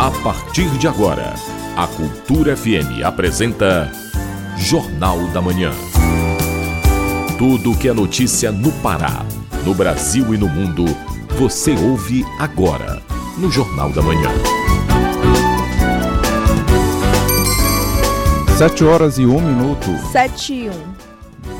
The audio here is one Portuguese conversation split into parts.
A partir de agora, a Cultura FM apresenta Jornal da Manhã. Tudo que é notícia no Pará, no Brasil e no mundo, você ouve agora no Jornal da Manhã. Sete horas e um minuto. Sete e um.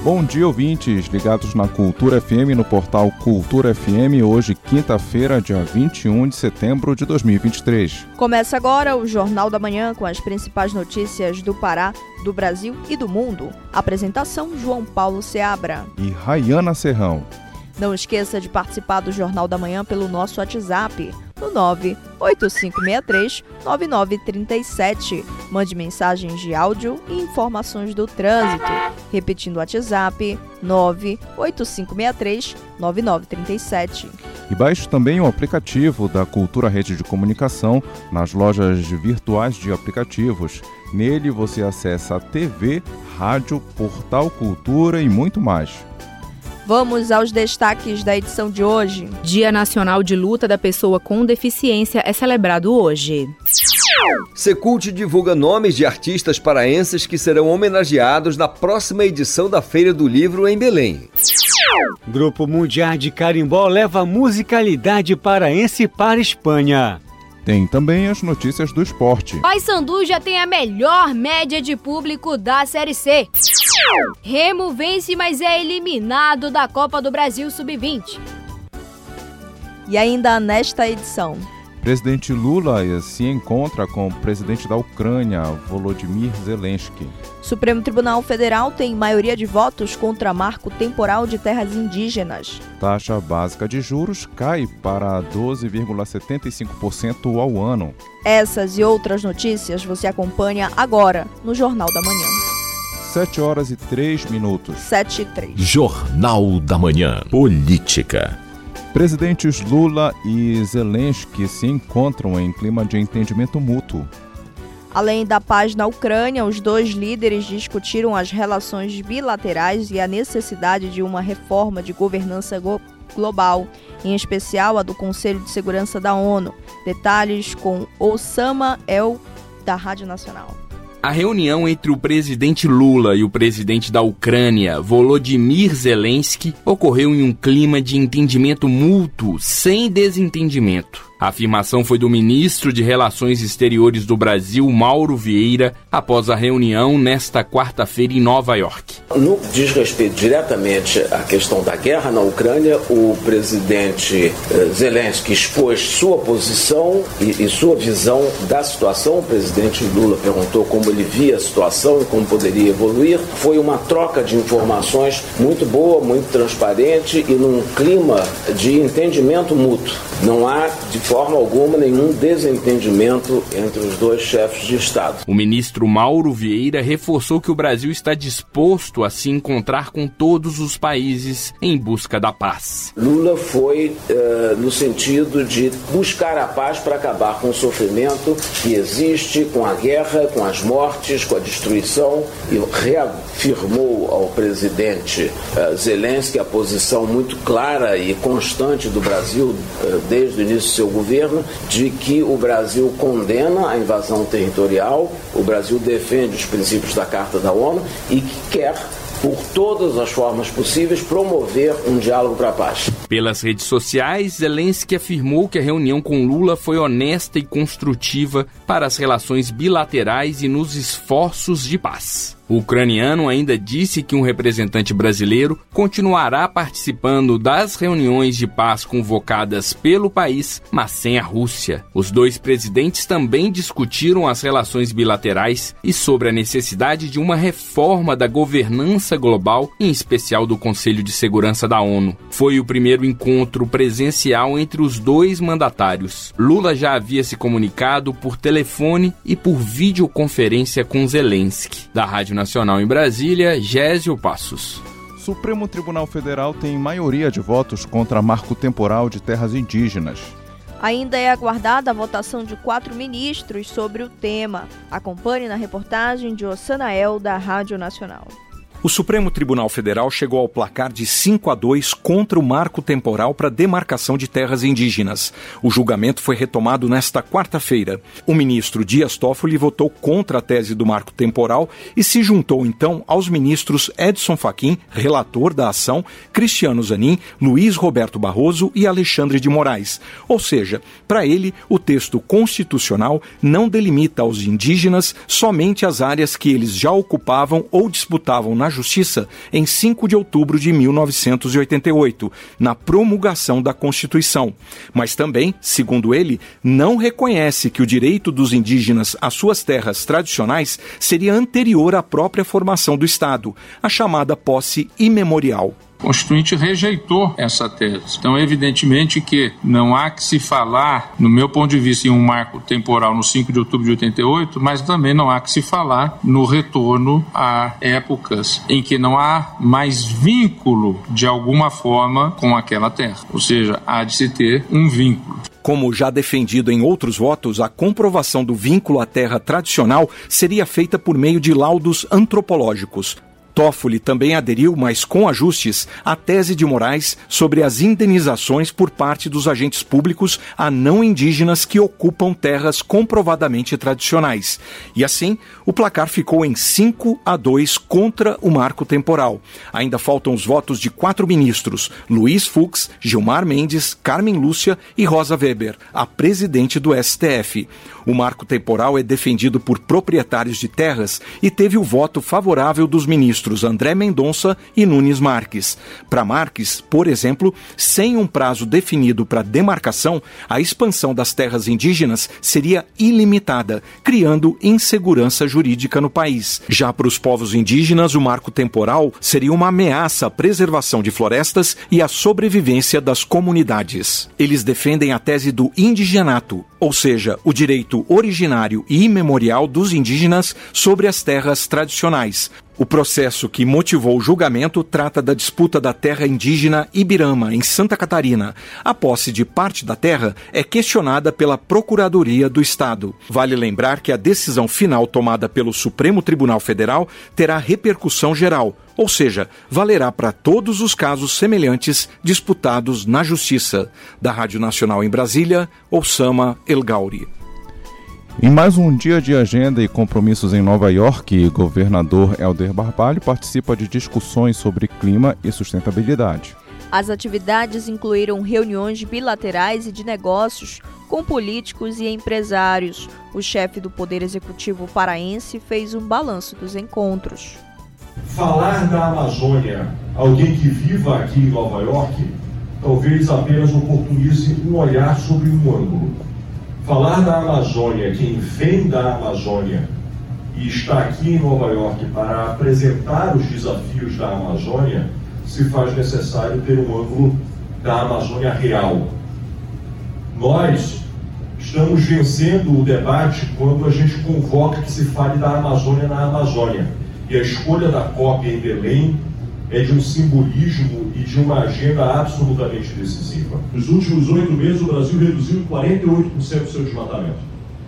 Bom dia, ouvintes, ligados na Cultura FM no portal Cultura FM, hoje, quinta-feira, dia 21 de setembro de 2023. Começa agora o Jornal da Manhã com as principais notícias do Pará, do Brasil e do mundo. Apresentação: João Paulo Seabra e Rayana Serrão. Não esqueça de participar do Jornal da Manhã pelo nosso WhatsApp no 98563-9937. Mande mensagens de áudio e informações do trânsito. Repetindo o WhatsApp 98563-9937. E baixe também o aplicativo da Cultura Rede de Comunicação nas lojas virtuais de aplicativos. Nele você acessa TV, rádio, portal Cultura e muito mais. Vamos aos destaques da edição de hoje. Dia Nacional de Luta da Pessoa com Deficiência é celebrado hoje. Secult divulga nomes de artistas paraenses que serão homenageados na próxima edição da Feira do Livro em Belém. Grupo Mundial de Carimbó leva musicalidade paraense para a Espanha. Tem também as notícias do esporte. Paysandu já tem a melhor média de público da Série C. Remo vence, mas é eliminado da Copa do Brasil Sub-20. E ainda nesta edição. Presidente Lula se encontra com o presidente da Ucrânia, Volodymyr Zelensky. Supremo Tribunal Federal tem maioria de votos contra marco temporal de terras indígenas. Taxa básica de juros cai para 12,75% ao ano. Essas e outras notícias você acompanha agora no Jornal da Manhã. 7 horas e 3 minutos. 7 e 3. Jornal da Manhã. Política. Presidentes Lula e Zelensky se encontram em clima de entendimento mútuo. Além da paz na Ucrânia, os dois líderes discutiram as relações bilaterais e a necessidade de uma reforma de governança global, em especial a do Conselho de Segurança da ONU. Detalhes com Osama El, da Rádio Nacional. A reunião entre o presidente Lula e o presidente da Ucrânia, Volodymyr Zelensky, ocorreu em um clima de entendimento mútuo, sem desentendimento. A afirmação foi do ministro de Relações Exteriores do Brasil, Mauro Vieira, após a reunião nesta quarta-feira em Nova York. No que diz respeito diretamente à questão da guerra na Ucrânia, o presidente eh, Zelensky expôs sua posição e, e sua visão da situação. O presidente Lula perguntou como ele via a situação e como poderia evoluir. Foi uma troca de informações muito boa, muito transparente e num clima de entendimento mútuo. Não há, forma alguma nenhum desentendimento entre os dois chefes de Estado. O ministro Mauro Vieira reforçou que o Brasil está disposto a se encontrar com todos os países em busca da paz. Lula foi uh, no sentido de buscar a paz para acabar com o sofrimento que existe, com a guerra, com as mortes, com a destruição e reafirmou ao presidente uh, Zelensky a posição muito clara e constante do Brasil uh, desde o início do seu governo governo de que o Brasil condena a invasão territorial, o Brasil defende os princípios da Carta da ONU e que quer por todas as formas possíveis, promover um diálogo para a paz. Pelas redes sociais, Zelensky afirmou que a reunião com Lula foi honesta e construtiva para as relações bilaterais e nos esforços de paz. O ucraniano ainda disse que um representante brasileiro continuará participando das reuniões de paz convocadas pelo país, mas sem a Rússia. Os dois presidentes também discutiram as relações bilaterais e sobre a necessidade de uma reforma da governança global, em especial do Conselho de Segurança da ONU. Foi o primeiro encontro presencial entre os dois mandatários. Lula já havia se comunicado por telefone e por videoconferência com Zelensky, da Rádio Nacional em Brasília, Gésio Passos. Supremo Tribunal Federal tem maioria de votos contra marco temporal de terras indígenas. Ainda é aguardada a votação de quatro ministros sobre o tema. Acompanhe na reportagem de Osanael, da Rádio Nacional. O Supremo Tribunal Federal chegou ao placar de 5 a 2 contra o marco temporal para demarcação de terras indígenas. O julgamento foi retomado nesta quarta-feira. O ministro Dias Toffoli votou contra a tese do marco temporal e se juntou então aos ministros Edson Fachin, relator da ação, Cristiano Zanin, Luiz Roberto Barroso e Alexandre de Moraes. Ou seja, para ele, o texto constitucional não delimita aos indígenas somente as áreas que eles já ocupavam ou disputavam na Justiça em 5 de outubro de 1988, na promulgação da Constituição. Mas também, segundo ele, não reconhece que o direito dos indígenas às suas terras tradicionais seria anterior à própria formação do Estado, a chamada posse imemorial. Constituinte rejeitou essa tese. Então, evidentemente que não há que se falar, no meu ponto de vista, em um marco temporal no 5 de outubro de 88, mas também não há que se falar no retorno a épocas em que não há mais vínculo de alguma forma com aquela terra. Ou seja, há de se ter um vínculo. Como já defendido em outros votos, a comprovação do vínculo à terra tradicional seria feita por meio de laudos antropológicos. Toffoli também aderiu, mas com ajustes, à tese de Moraes sobre as indenizações por parte dos agentes públicos a não indígenas que ocupam terras comprovadamente tradicionais. E assim, o placar ficou em 5 a 2 contra o marco temporal. Ainda faltam os votos de quatro ministros: Luiz Fux, Gilmar Mendes, Carmen Lúcia e Rosa Weber, a presidente do STF. O marco temporal é defendido por proprietários de terras e teve o voto favorável dos ministros André Mendonça e Nunes Marques. Para Marques, por exemplo, sem um prazo definido para demarcação, a expansão das terras indígenas seria ilimitada, criando insegurança jurídica no país. Já para os povos indígenas, o marco temporal seria uma ameaça à preservação de florestas e à sobrevivência das comunidades. Eles defendem a tese do indigenato, ou seja, o direito originário e imemorial dos indígenas sobre as terras tradicionais. O processo que motivou o julgamento trata da disputa da terra indígena Ibirama, em Santa Catarina. A posse de parte da terra é questionada pela Procuradoria do Estado. Vale lembrar que a decisão final tomada pelo Supremo Tribunal Federal terá repercussão geral, ou seja, valerá para todos os casos semelhantes disputados na Justiça. Da Rádio Nacional em Brasília, Osama El Gauri. Em mais um dia de agenda e compromissos em Nova York, o governador Helder Barbalho participa de discussões sobre clima e sustentabilidade. As atividades incluíram reuniões bilaterais e de negócios com políticos e empresários. O chefe do Poder Executivo paraense fez um balanço dos encontros. Falar da Amazônia, alguém que viva aqui em Nova York, talvez apenas oportunize um olhar sobre um ângulo Falar da Amazônia, quem vem da Amazônia e está aqui em Nova York para apresentar os desafios da Amazônia, se faz necessário ter um ângulo da Amazônia real. Nós estamos vencendo o debate quando a gente convoca que se fale da Amazônia na Amazônia. E a escolha da cópia em Belém é de um simbolismo e de uma agenda absolutamente decisiva. Nos últimos oito meses, o Brasil reduziu 48% do seu desmatamento.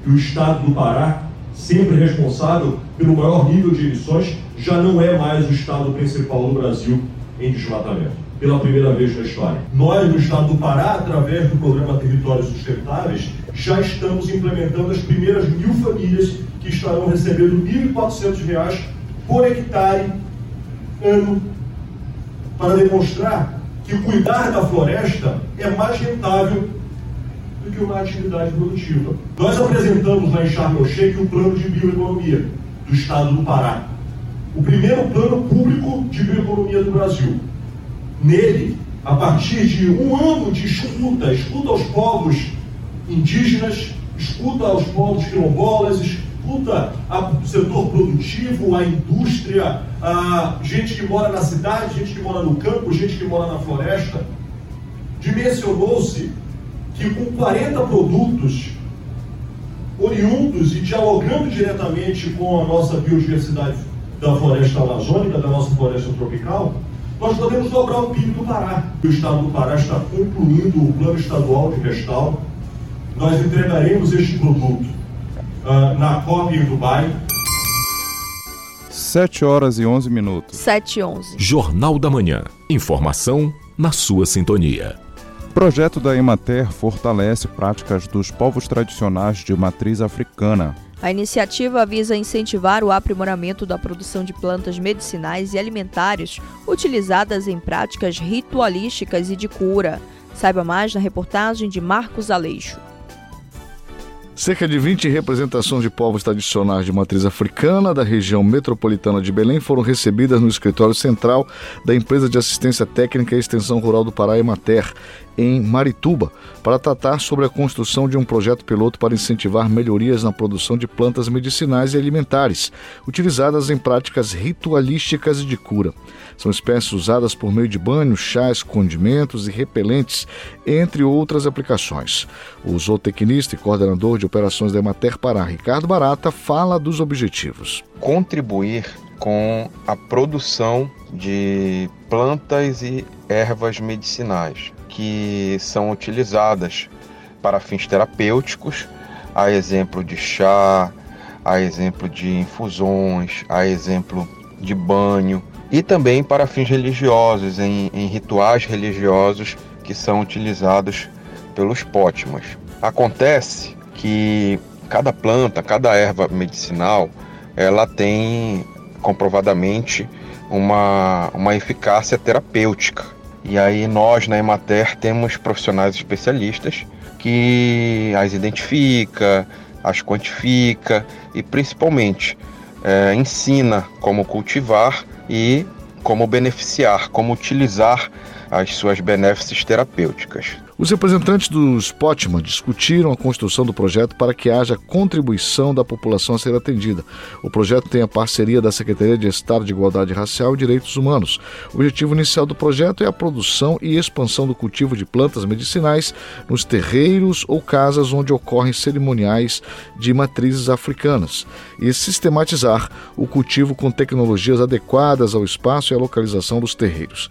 E o Estado do Pará, sempre responsável pelo maior nível de emissões, já não é mais o Estado principal do Brasil em desmatamento. Pela primeira vez na história. Nós, no Estado do Pará, através do programa Territórios Sustentáveis, já estamos implementando as primeiras mil famílias que estarão recebendo R$ 1.400 por hectare ano para demonstrar que cuidar da floresta é mais rentável do que uma atividade produtiva. Nós apresentamos lá em Sharm o plano de bioeconomia do estado do Pará. O primeiro plano público de bioeconomia do Brasil. Nele, a partir de um ano de escuta, escuta aos povos indígenas, escuta aos povos quilombolas, escuta o setor produtivo, a indústria, a gente que mora na cidade, gente que mora no campo, gente que mora na floresta. Dimensionou-se que com 40 produtos oriundos e dialogando diretamente com a nossa biodiversidade da floresta amazônica, da nossa floresta tropical, nós podemos dobrar o PIB do Pará. O Estado do Pará está concluindo o plano estadual de restauro. Nós entregaremos este produto uh, na COP em Dubai. 7 horas e 11 minutos. 7 e 11. Jornal da Manhã. Informação na sua sintonia. Projeto da Emater fortalece práticas dos povos tradicionais de matriz africana. A iniciativa visa incentivar o aprimoramento da produção de plantas medicinais e alimentares utilizadas em práticas ritualísticas e de cura. Saiba mais na reportagem de Marcos Aleixo. Cerca de 20 representações de povos tradicionais de matriz africana da região metropolitana de Belém foram recebidas no escritório central da Empresa de Assistência Técnica e Extensão Rural do Pará, Emater, em Marituba, para tratar sobre a construção de um projeto piloto para incentivar melhorias na produção de plantas medicinais e alimentares, utilizadas em práticas ritualísticas e de cura. São espécies usadas por meio de banhos, chás, condimentos e repelentes, entre outras aplicações. O zootecnista e coordenador de operações da Emater Pará, Ricardo Barata, fala dos objetivos. Contribuir com a produção de plantas e ervas medicinais que são utilizadas para fins terapêuticos, a exemplo de chá, a exemplo de infusões, a exemplo de banho, e também para fins religiosos, em, em rituais religiosos que são utilizados pelos pótimas. Acontece que cada planta, cada erva medicinal, ela tem comprovadamente uma, uma eficácia terapêutica. E aí nós na Emater temos profissionais especialistas que as identifica, as quantifica e principalmente é, ensina como cultivar e como beneficiar, como utilizar as suas benéficas terapêuticas. Os representantes dos Potman discutiram a construção do projeto para que haja contribuição da população a ser atendida. O projeto tem a parceria da Secretaria de Estado de Igualdade Racial e Direitos Humanos. O objetivo inicial do projeto é a produção e expansão do cultivo de plantas medicinais nos terreiros ou casas onde ocorrem cerimoniais de matrizes africanas e sistematizar o cultivo com tecnologias adequadas ao espaço e à localização dos terreiros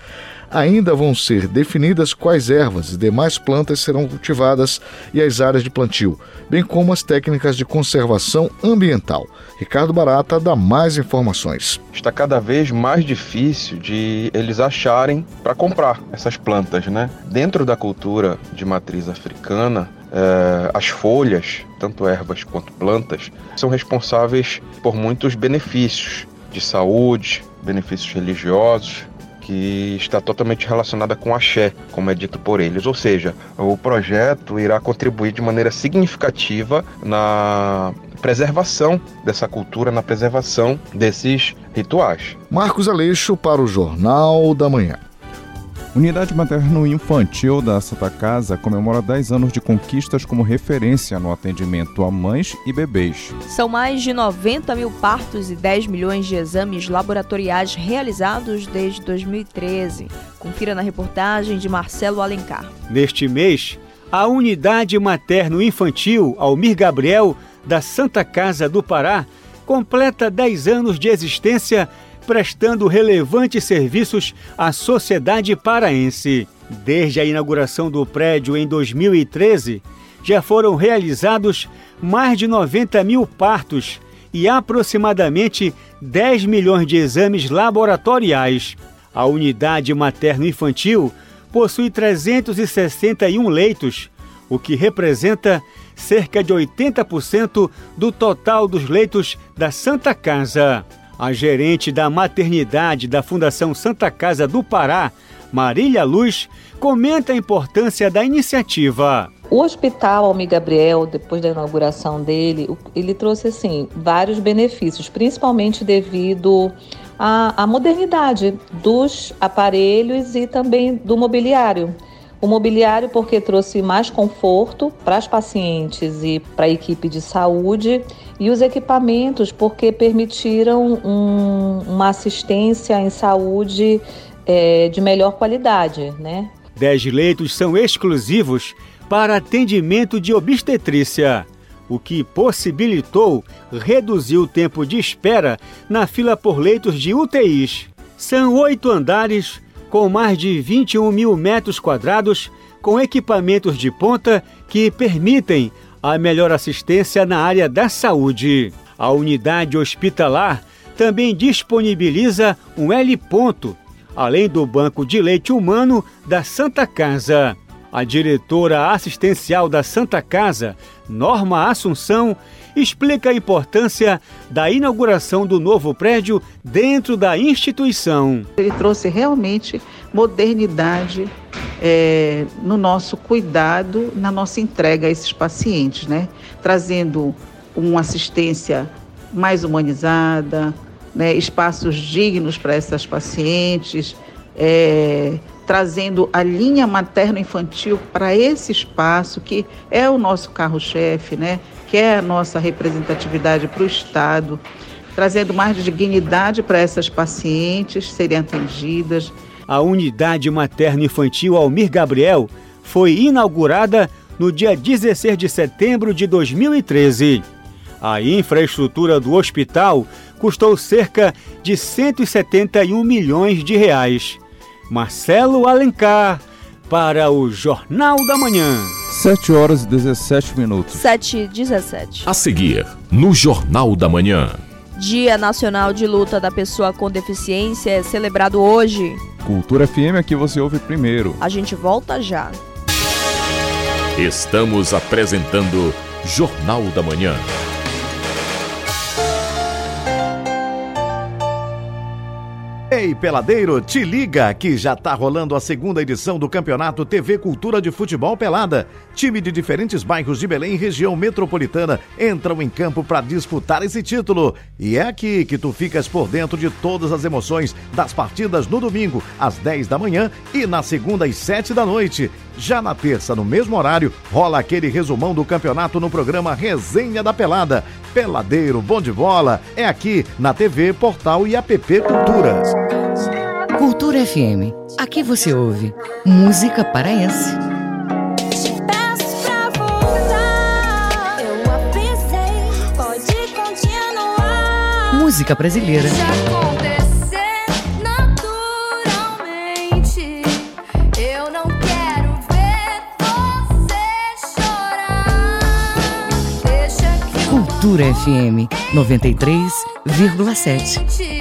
ainda vão ser definidas quais ervas e demais plantas serão cultivadas e as áreas de plantio, bem como as técnicas de conservação ambiental. Ricardo Barata dá mais informações. Está cada vez mais difícil de eles acharem para comprar essas plantas, né? Dentro da cultura de matriz africana, eh, as folhas, tanto ervas quanto plantas, são responsáveis por muitos benefícios de saúde, benefícios religiosos, que está totalmente relacionada com axé, como é dito por eles. Ou seja, o projeto irá contribuir de maneira significativa na preservação dessa cultura, na preservação desses rituais. Marcos Aleixo para o Jornal da Manhã. Unidade Materno-Infantil da Santa Casa comemora 10 anos de conquistas como referência no atendimento a mães e bebês. São mais de 90 mil partos e 10 milhões de exames laboratoriais realizados desde 2013. Confira na reportagem de Marcelo Alencar. Neste mês, a Unidade Materno-Infantil Almir Gabriel da Santa Casa do Pará completa 10 anos de existência prestando relevantes serviços à sociedade paraense. Desde a inauguração do prédio em 2013, já foram realizados mais de 90 mil partos e aproximadamente 10 milhões de exames laboratoriais. A unidade materno-infantil possui 361 leitos, o que representa cerca de 80% do total dos leitos da Santa Casa. A gerente da maternidade da Fundação Santa Casa do Pará, Marília Luz, comenta a importância da iniciativa. O Hospital Almi Gabriel, depois da inauguração dele, ele trouxe assim vários benefícios, principalmente devido à, à modernidade dos aparelhos e também do mobiliário. O mobiliário porque trouxe mais conforto para as pacientes e para a equipe de saúde e os equipamentos porque permitiram um, uma assistência em saúde é, de melhor qualidade, né? Dez leitos são exclusivos para atendimento de obstetrícia, o que possibilitou reduzir o tempo de espera na fila por leitos de UTIs. São oito andares com mais de 21 mil metros quadrados, com equipamentos de ponta que permitem a melhor assistência na área da saúde. A unidade hospitalar também disponibiliza um L ponto, além do banco de leite humano da Santa Casa. A diretora assistencial da Santa Casa, Norma Assunção, explica a importância da inauguração do novo prédio dentro da instituição. Ele trouxe realmente modernidade é, no nosso cuidado, na nossa entrega a esses pacientes, né? Trazendo uma assistência mais humanizada, né? espaços dignos para essas pacientes, é, trazendo a linha materno-infantil para esse espaço que é o nosso carro-chefe, né? que é a nossa representatividade para o Estado, trazendo mais dignidade para essas pacientes serem atendidas. A unidade materno-infantil Almir Gabriel foi inaugurada no dia 16 de setembro de 2013. A infraestrutura do hospital custou cerca de 171 milhões de reais. Marcelo Alencar, para o Jornal da Manhã. 7 horas e 17 minutos. 7 e 17. A seguir, no Jornal da Manhã. Dia Nacional de Luta da Pessoa com Deficiência é celebrado hoje. Cultura FM aqui você ouve primeiro. A gente volta já. Estamos apresentando Jornal da Manhã. Ei, peladeiro, te liga que já tá rolando a segunda edição do Campeonato TV Cultura de Futebol Pelada. Time de diferentes bairros de Belém e região metropolitana entram em campo para disputar esse título. E é aqui que tu ficas por dentro de todas as emoções das partidas no domingo, às 10 da manhã e na segunda às 7 da noite. Já na terça, no mesmo horário, rola aquele resumão do campeonato no programa Resenha da Pelada. Peladeiro, bom de bola, é aqui na TV, Portal e App Cultura. Cultura FM. Aqui você ouve música paraense. Música brasileira. Cultura FM 93,7.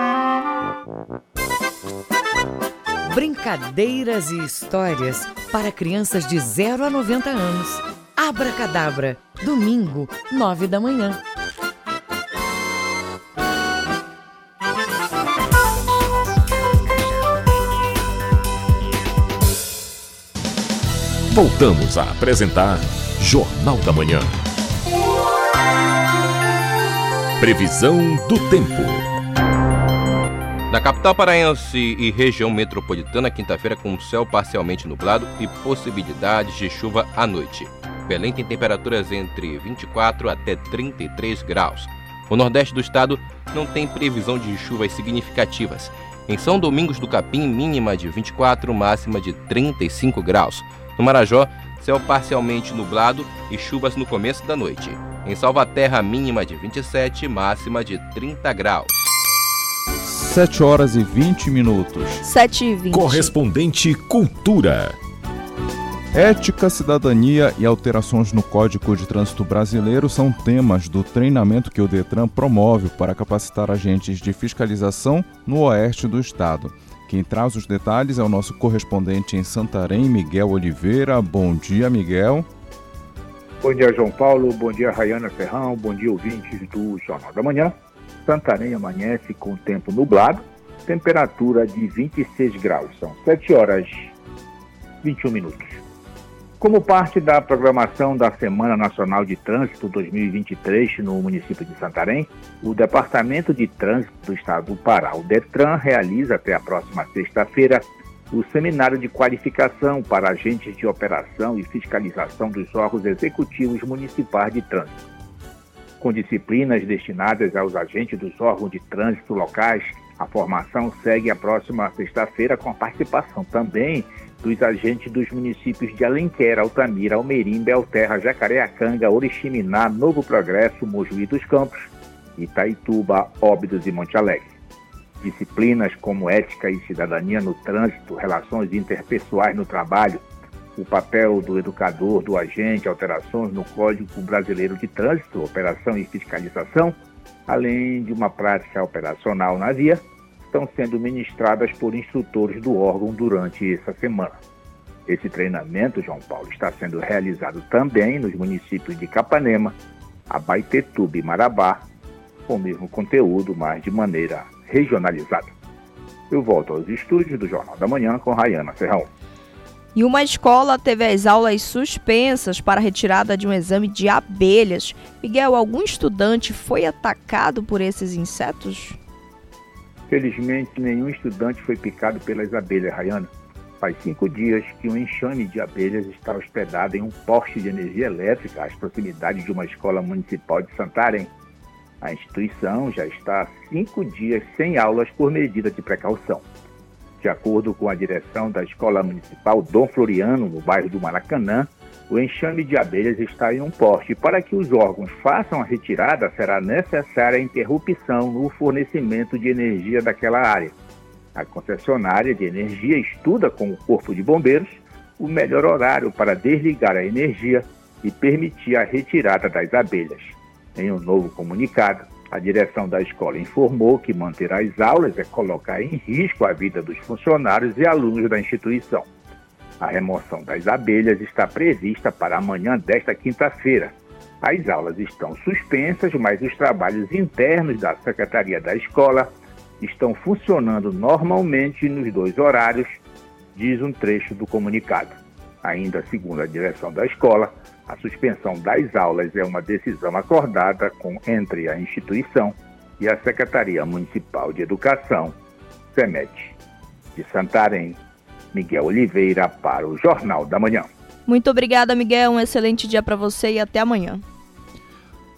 Brincadeiras e histórias para crianças de 0 a 90 anos. Abra Cadabra, domingo, 9 da manhã. Voltamos a apresentar Jornal da Manhã. Previsão do tempo. Na capital paraense e região metropolitana, quinta-feira com céu parcialmente nublado e possibilidades de chuva à noite. Belém tem temperaturas entre 24 até 33 graus. O nordeste do estado não tem previsão de chuvas significativas. Em São Domingos do Capim, mínima de 24, máxima de 35 graus. No Marajó, céu parcialmente nublado e chuvas no começo da noite. Em Salvaterra, mínima de 27, máxima de 30 graus. 7 horas e 20 minutos. 7 e 20. Correspondente Cultura. Ética, cidadania e alterações no Código de Trânsito Brasileiro são temas do treinamento que o Detran promove para capacitar agentes de fiscalização no oeste do estado. Quem traz os detalhes é o nosso correspondente em Santarém, Miguel Oliveira. Bom dia, Miguel. Bom dia, João Paulo. Bom dia, Rayana Ferrão. Bom dia, ouvintes do Jornal da Manhã. Santarém amanhece com tempo nublado, temperatura de 26 graus. São 7 horas 21 minutos. Como parte da programação da Semana Nacional de Trânsito 2023 no município de Santarém, o Departamento de Trânsito do Estado do Pará, o DETRAN, realiza até a próxima sexta-feira o seminário de qualificação para agentes de operação e fiscalização dos órgãos executivos municipais de trânsito com disciplinas destinadas aos agentes dos órgãos de trânsito locais A formação segue a próxima sexta-feira com a participação também dos agentes dos municípios de Alenquer, Altamira, Almerim, Belterra, Jacareacanga, Oriximiná, Novo Progresso, Mojuí dos Campos, Itaituba, Óbidos e Monte Alegre. Disciplinas como ética e cidadania no trânsito, relações interpessoais no trabalho, o papel do educador, do agente, alterações no Código Brasileiro de Trânsito, operação e fiscalização, além de uma prática operacional na via, estão sendo ministradas por instrutores do órgão durante essa semana. Esse treinamento, João Paulo, está sendo realizado também nos municípios de Capanema, Abaetetuba e Marabá, com o mesmo conteúdo, mas de maneira regionalizada. Eu volto aos estúdios do Jornal da Manhã com Rayana Ferrão. E uma escola teve as aulas suspensas para retirada de um exame de abelhas. Miguel, algum estudante foi atacado por esses insetos? Felizmente, nenhum estudante foi picado pelas abelhas, Rayana. Faz cinco dias que um enxame de abelhas está hospedado em um poste de energia elétrica às proximidades de uma escola municipal de Santarém. A instituição já está há cinco dias sem aulas por medida de precaução. De acordo com a direção da Escola Municipal Dom Floriano, no bairro do Maracanã, o enxame de abelhas está em um poste. Para que os órgãos façam a retirada, será necessária a interrupção no fornecimento de energia daquela área. A concessionária de energia estuda com o Corpo de Bombeiros o melhor horário para desligar a energia e permitir a retirada das abelhas. Em um novo comunicado, a direção da escola informou que manter as aulas é colocar em risco a vida dos funcionários e alunos da instituição. A remoção das abelhas está prevista para amanhã desta quinta-feira. As aulas estão suspensas, mas os trabalhos internos da secretaria da escola estão funcionando normalmente nos dois horários, diz um trecho do comunicado. Ainda segundo a direção da escola, a suspensão das aulas é uma decisão acordada com, entre a instituição e a Secretaria Municipal de Educação, SEMET. De Santarém, Miguel Oliveira para o Jornal da Manhã. Muito obrigada, Miguel. Um excelente dia para você e até amanhã.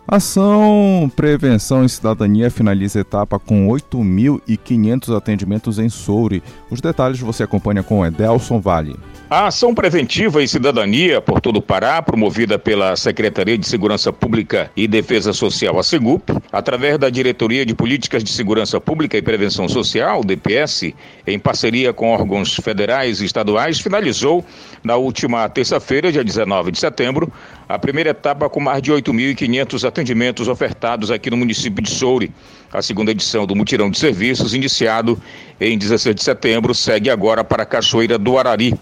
Ação Prevenção e Cidadania finaliza a etapa com 8.500 atendimentos em Soure. Os detalhes você acompanha com Edelson Vale. A ação preventiva e cidadania por todo o Pará, promovida pela Secretaria de Segurança Pública e Defesa Social, a SEGUP, através da Diretoria de Políticas de Segurança Pública e Prevenção Social, DPS, em parceria com órgãos federais e estaduais, finalizou na última terça-feira, dia 19 de setembro, a primeira etapa com mais de 8.500 atendimentos ofertados aqui no município de Soure. A segunda edição do Mutirão de Serviços, iniciado em 16 de setembro, segue agora para a Cachoeira do Arari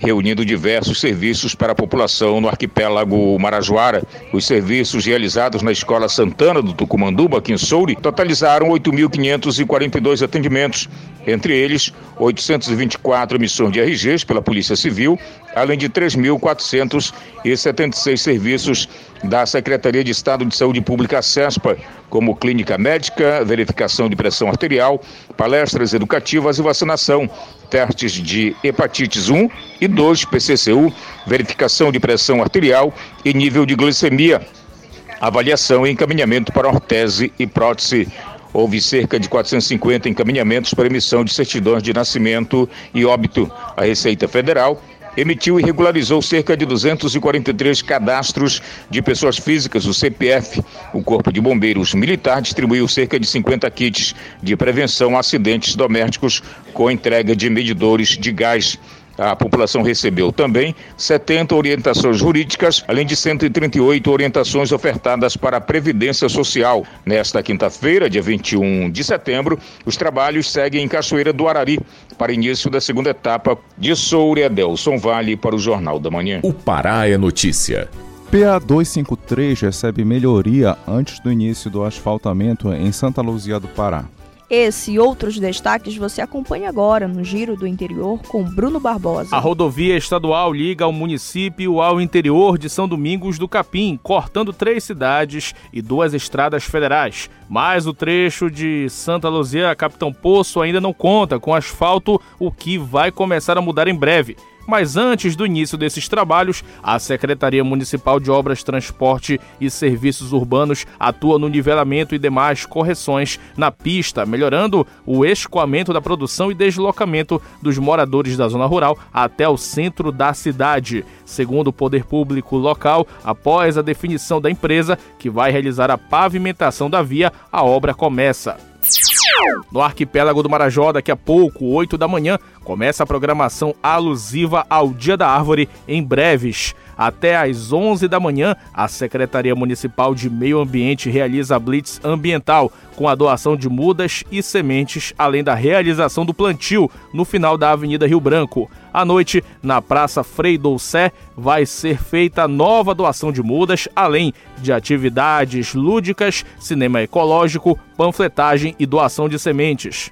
reunindo diversos serviços para a população no arquipélago Marajoara. Os serviços realizados na Escola Santana do Tucumanduba, aqui em Souri, totalizaram 8.542 atendimentos, entre eles 824 emissões de RGs pela Polícia Civil, além de 3.476 serviços da Secretaria de Estado de Saúde Pública, SESPA, como clínica médica, verificação de pressão arterial, palestras educativas e vacinação, testes de hepatites 1 e 2, PCCU, verificação de pressão arterial e nível de glicemia, avaliação e encaminhamento para ortese e prótese. Houve cerca de 450 encaminhamentos para emissão de certidões de nascimento e óbito. A Receita Federal emitiu e regularizou cerca de 243 cadastros de pessoas físicas, o CPF. O Corpo de Bombeiros Militar distribuiu cerca de 50 kits de prevenção a acidentes domésticos com entrega de medidores de gás. A população recebeu também 70 orientações jurídicas, além de 138 orientações ofertadas para a Previdência Social. Nesta quinta-feira, dia 21 de setembro, os trabalhos seguem em Cachoeira do Arari, para início da segunda etapa de Soure Adelson Vale para o Jornal da Manhã. O Pará é notícia. PA 253 recebe melhoria antes do início do asfaltamento em Santa Luzia do Pará. Esse e outros destaques você acompanha agora no Giro do Interior com Bruno Barbosa. A rodovia estadual liga o município ao interior de São Domingos do Capim, cortando três cidades e duas estradas federais. Mas o trecho de Santa Luzia a Capitão Poço ainda não conta com asfalto, o que vai começar a mudar em breve. Mas antes do início desses trabalhos, a Secretaria Municipal de Obras, Transporte e Serviços Urbanos atua no nivelamento e demais correções na pista, melhorando o escoamento da produção e deslocamento dos moradores da zona rural até o centro da cidade. Segundo o poder público local, após a definição da empresa que vai realizar a pavimentação da via, a obra começa. No arquipélago do Marajó, daqui a pouco, 8 da manhã, começa a programação alusiva ao Dia da Árvore em breves. Até às 11 da manhã, a Secretaria Municipal de Meio Ambiente realiza a Blitz Ambiental, com a doação de mudas e sementes, além da realização do plantio no final da Avenida Rio Branco. À noite, na Praça Frei Doucé, vai ser feita nova doação de mudas, além de atividades lúdicas, cinema ecológico, panfletagem e doação de sementes.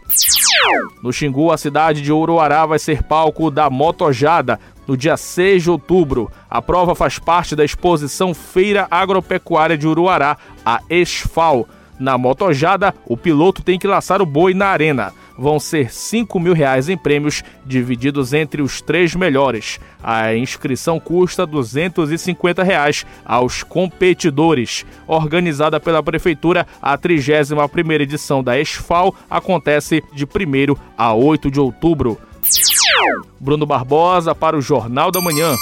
No Xingu, a cidade de Uruará vai ser palco da Motojada, no dia 6 de outubro. A prova faz parte da exposição Feira Agropecuária de Uruará, a ESFAL. Na motojada, o piloto tem que laçar o boi na arena. Vão ser 5 mil reais em prêmios, divididos entre os três melhores. A inscrição custa 250 reais aos competidores. Organizada pela Prefeitura, a 31ª edição da ESFAL acontece de 1 a 8 de outubro. Bruno Barbosa para o Jornal da Manhã.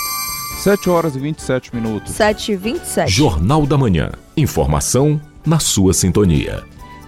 7 horas e 27 minutos. 7 e 27. Jornal da Manhã. Informação na sua sintonia.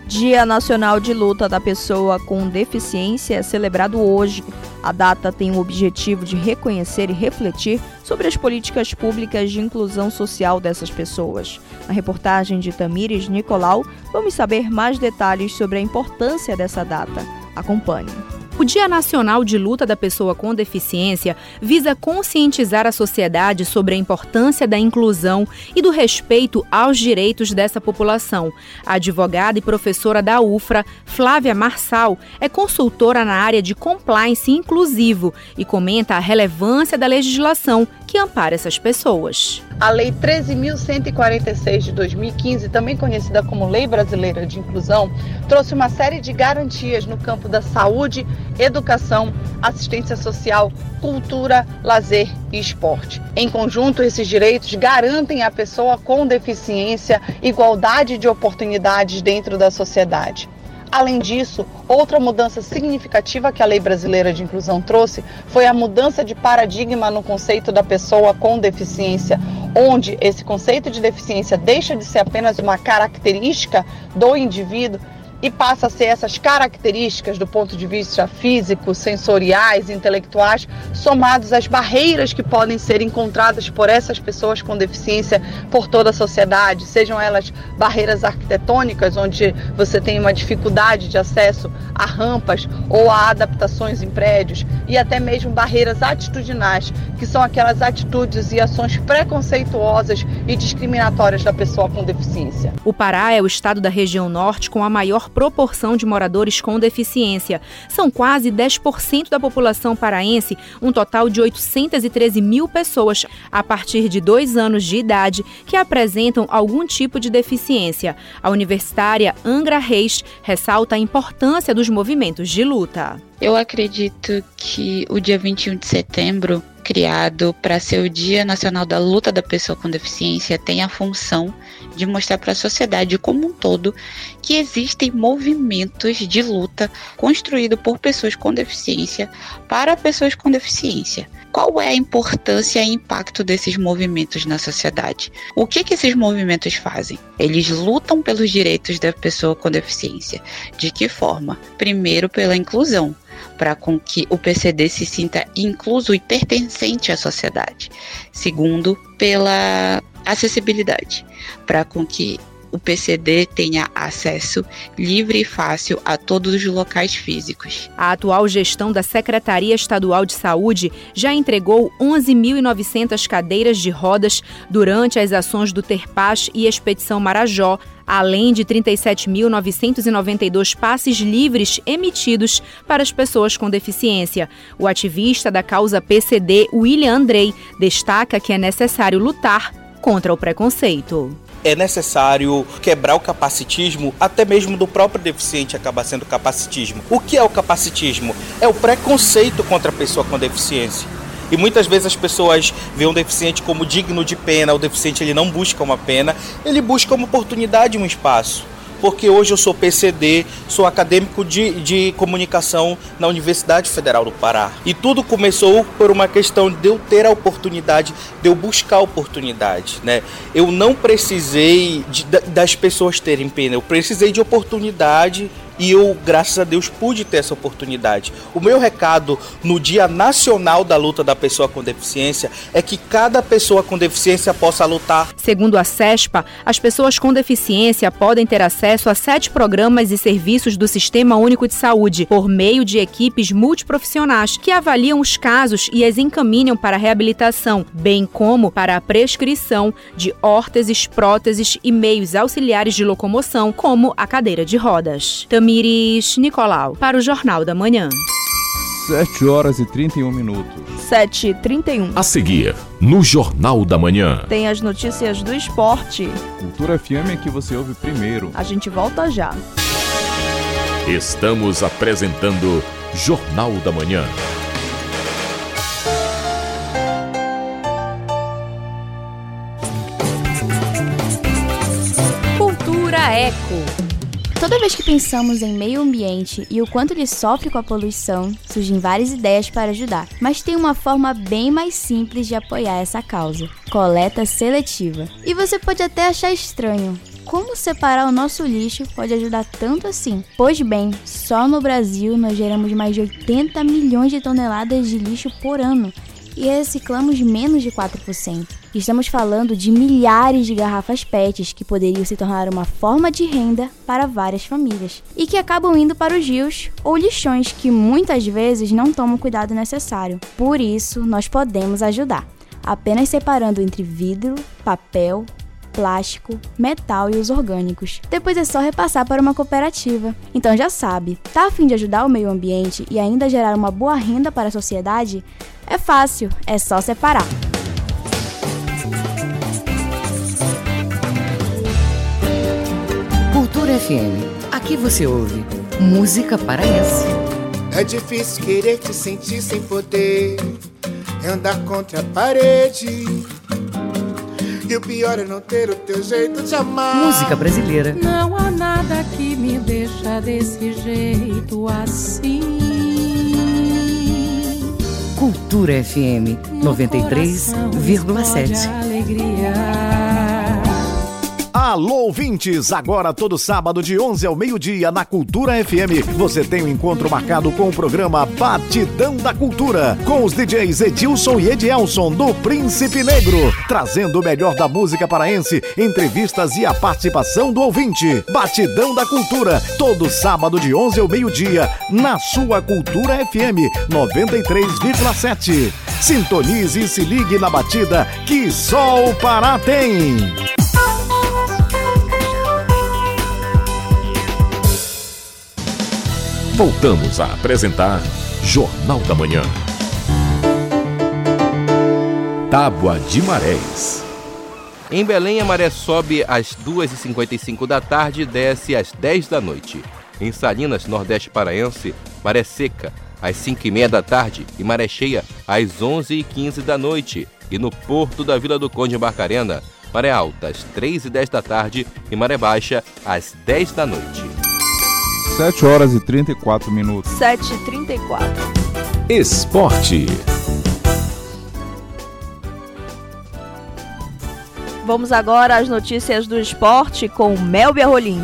Dia Nacional de Luta da Pessoa com Deficiência é celebrado hoje. A data tem o objetivo de reconhecer e refletir sobre as políticas públicas de inclusão social dessas pessoas. Na reportagem de Tamires Nicolau, vamos saber mais detalhes sobre a importância dessa data. Acompanhe. O Dia Nacional de Luta da Pessoa com Deficiência visa conscientizar a sociedade sobre a importância da inclusão e do respeito aos direitos dessa população. A advogada e professora da UFRA, Flávia Marçal, é consultora na área de compliance inclusivo e comenta a relevância da legislação que ampara essas pessoas. A Lei 13.146 de 2015, também conhecida como Lei Brasileira de Inclusão, trouxe uma série de garantias no campo da saúde, educação, assistência social, cultura, lazer e esporte. Em conjunto, esses direitos garantem à pessoa com deficiência igualdade de oportunidades dentro da sociedade. Além disso, outra mudança significativa que a Lei Brasileira de Inclusão trouxe foi a mudança de paradigma no conceito da pessoa com deficiência, onde esse conceito de deficiência deixa de ser apenas uma característica do indivíduo e passa a ser essas características do ponto de vista físico, sensoriais, intelectuais, somados às barreiras que podem ser encontradas por essas pessoas com deficiência por toda a sociedade, sejam elas barreiras arquitetônicas, onde você tem uma dificuldade de acesso a rampas ou a adaptações em prédios, e até mesmo barreiras atitudinais, que são aquelas atitudes e ações preconceituosas e discriminatórias da pessoa com deficiência. O Pará é o estado da região norte com a proporção de moradores com deficiência. São quase 10% da população paraense, um total de 813 mil pessoas a partir de dois anos de idade que apresentam algum tipo de deficiência. A universitária Angra Reis ressalta a importância dos movimentos de luta. Eu acredito que o dia 21 de setembro, criado para ser o Dia Nacional da Luta da Pessoa com Deficiência, tem a função de mostrar para a sociedade como um todo que existem movimentos de luta construídos por pessoas com deficiência para pessoas com deficiência. Qual é a importância e impacto desses movimentos na sociedade? O que, que esses movimentos fazem? Eles lutam pelos direitos da pessoa com deficiência. De que forma? Primeiro, pela inclusão para com que o PCD se sinta incluso e pertencente à sociedade. Segundo, pela acessibilidade, para com que o PCD tenha acesso livre e fácil a todos os locais físicos. A atual gestão da Secretaria Estadual de Saúde já entregou 11.900 cadeiras de rodas durante as ações do Terpaz e Expedição Marajó, além de 37.992 passes livres emitidos para as pessoas com deficiência. O ativista da causa PCD, William Andrei, destaca que é necessário lutar contra o preconceito é necessário quebrar o capacitismo, até mesmo do próprio deficiente acaba sendo capacitismo. O que é o capacitismo? É o preconceito contra a pessoa com deficiência. E muitas vezes as pessoas veem um deficiente como digno de pena, o deficiente ele não busca uma pena, ele busca uma oportunidade, um espaço porque hoje eu sou PCD, sou acadêmico de, de comunicação na Universidade Federal do Pará. E tudo começou por uma questão de eu ter a oportunidade, de eu buscar a oportunidade. Né? Eu não precisei de, das pessoas terem pena, eu precisei de oportunidade e eu, graças a Deus, pude ter essa oportunidade. O meu recado no Dia Nacional da Luta da Pessoa com Deficiência é que cada pessoa com deficiência possa lutar. Segundo a CESPA, as pessoas com deficiência podem ter acesso a sete programas e serviços do Sistema Único de Saúde por meio de equipes multiprofissionais que avaliam os casos e as encaminham para a reabilitação, bem como para a prescrição de órteses, próteses e meios auxiliares de locomoção, como a cadeira de rodas. Também Tamires Nicolau, para o Jornal da Manhã. 7 horas e 31 minutos. 7 e 31. A seguir, no Jornal da Manhã. Tem as notícias do esporte. Cultura FM é que você ouve primeiro. A gente volta já. Estamos apresentando Jornal da Manhã. Cultura Eco. Toda vez que pensamos em meio ambiente e o quanto ele sofre com a poluição, surgem várias ideias para ajudar. Mas tem uma forma bem mais simples de apoiar essa causa: coleta seletiva. E você pode até achar estranho. Como separar o nosso lixo pode ajudar tanto assim? Pois bem, só no Brasil nós geramos mais de 80 milhões de toneladas de lixo por ano e reciclamos menos de 4%. Estamos falando de milhares de garrafas PETs que poderiam se tornar uma forma de renda para várias famílias e que acabam indo para os rios ou lixões que muitas vezes não tomam o cuidado necessário. Por isso, nós podemos ajudar, apenas separando entre vidro, papel, plástico, metal e os orgânicos. Depois é só repassar para uma cooperativa. Então já sabe, tá a fim de ajudar o meio ambiente e ainda gerar uma boa renda para a sociedade? É fácil, é só separar. FM. Aqui você ouve música paraense. É difícil querer te sentir sem poder. É andar contra a parede. E o pior é não ter o teu jeito de amar. Música brasileira. Não há nada que me deixa desse jeito assim. Cultura FM 93,7. Alô, ouvintes! Agora, todo sábado, de 11 ao meio-dia, na Cultura FM, você tem um encontro marcado com o programa Batidão da Cultura, com os DJs Edilson e Edielson, do Príncipe Negro, trazendo o melhor da música paraense, entrevistas e a participação do ouvinte. Batidão da Cultura, todo sábado, de 11 ao meio-dia, na sua Cultura FM 93,7. Sintonize e se ligue na batida que só o Pará tem. Voltamos a apresentar Jornal da Manhã. Tábua de Marés. Em Belém, a maré sobe às 2h55 da tarde e desce às 10 da noite. Em Salinas, Nordeste Paraense, maré seca às 5h30 da tarde e maré cheia às 11h15 da noite. E no Porto da Vila do Conde em Barcarena, maré alta às 3h10 da tarde e maré baixa às 10 da noite. 7 horas e 34 minutos. 7 e 34. Esporte. Vamos agora às notícias do esporte com Melbia Rolim.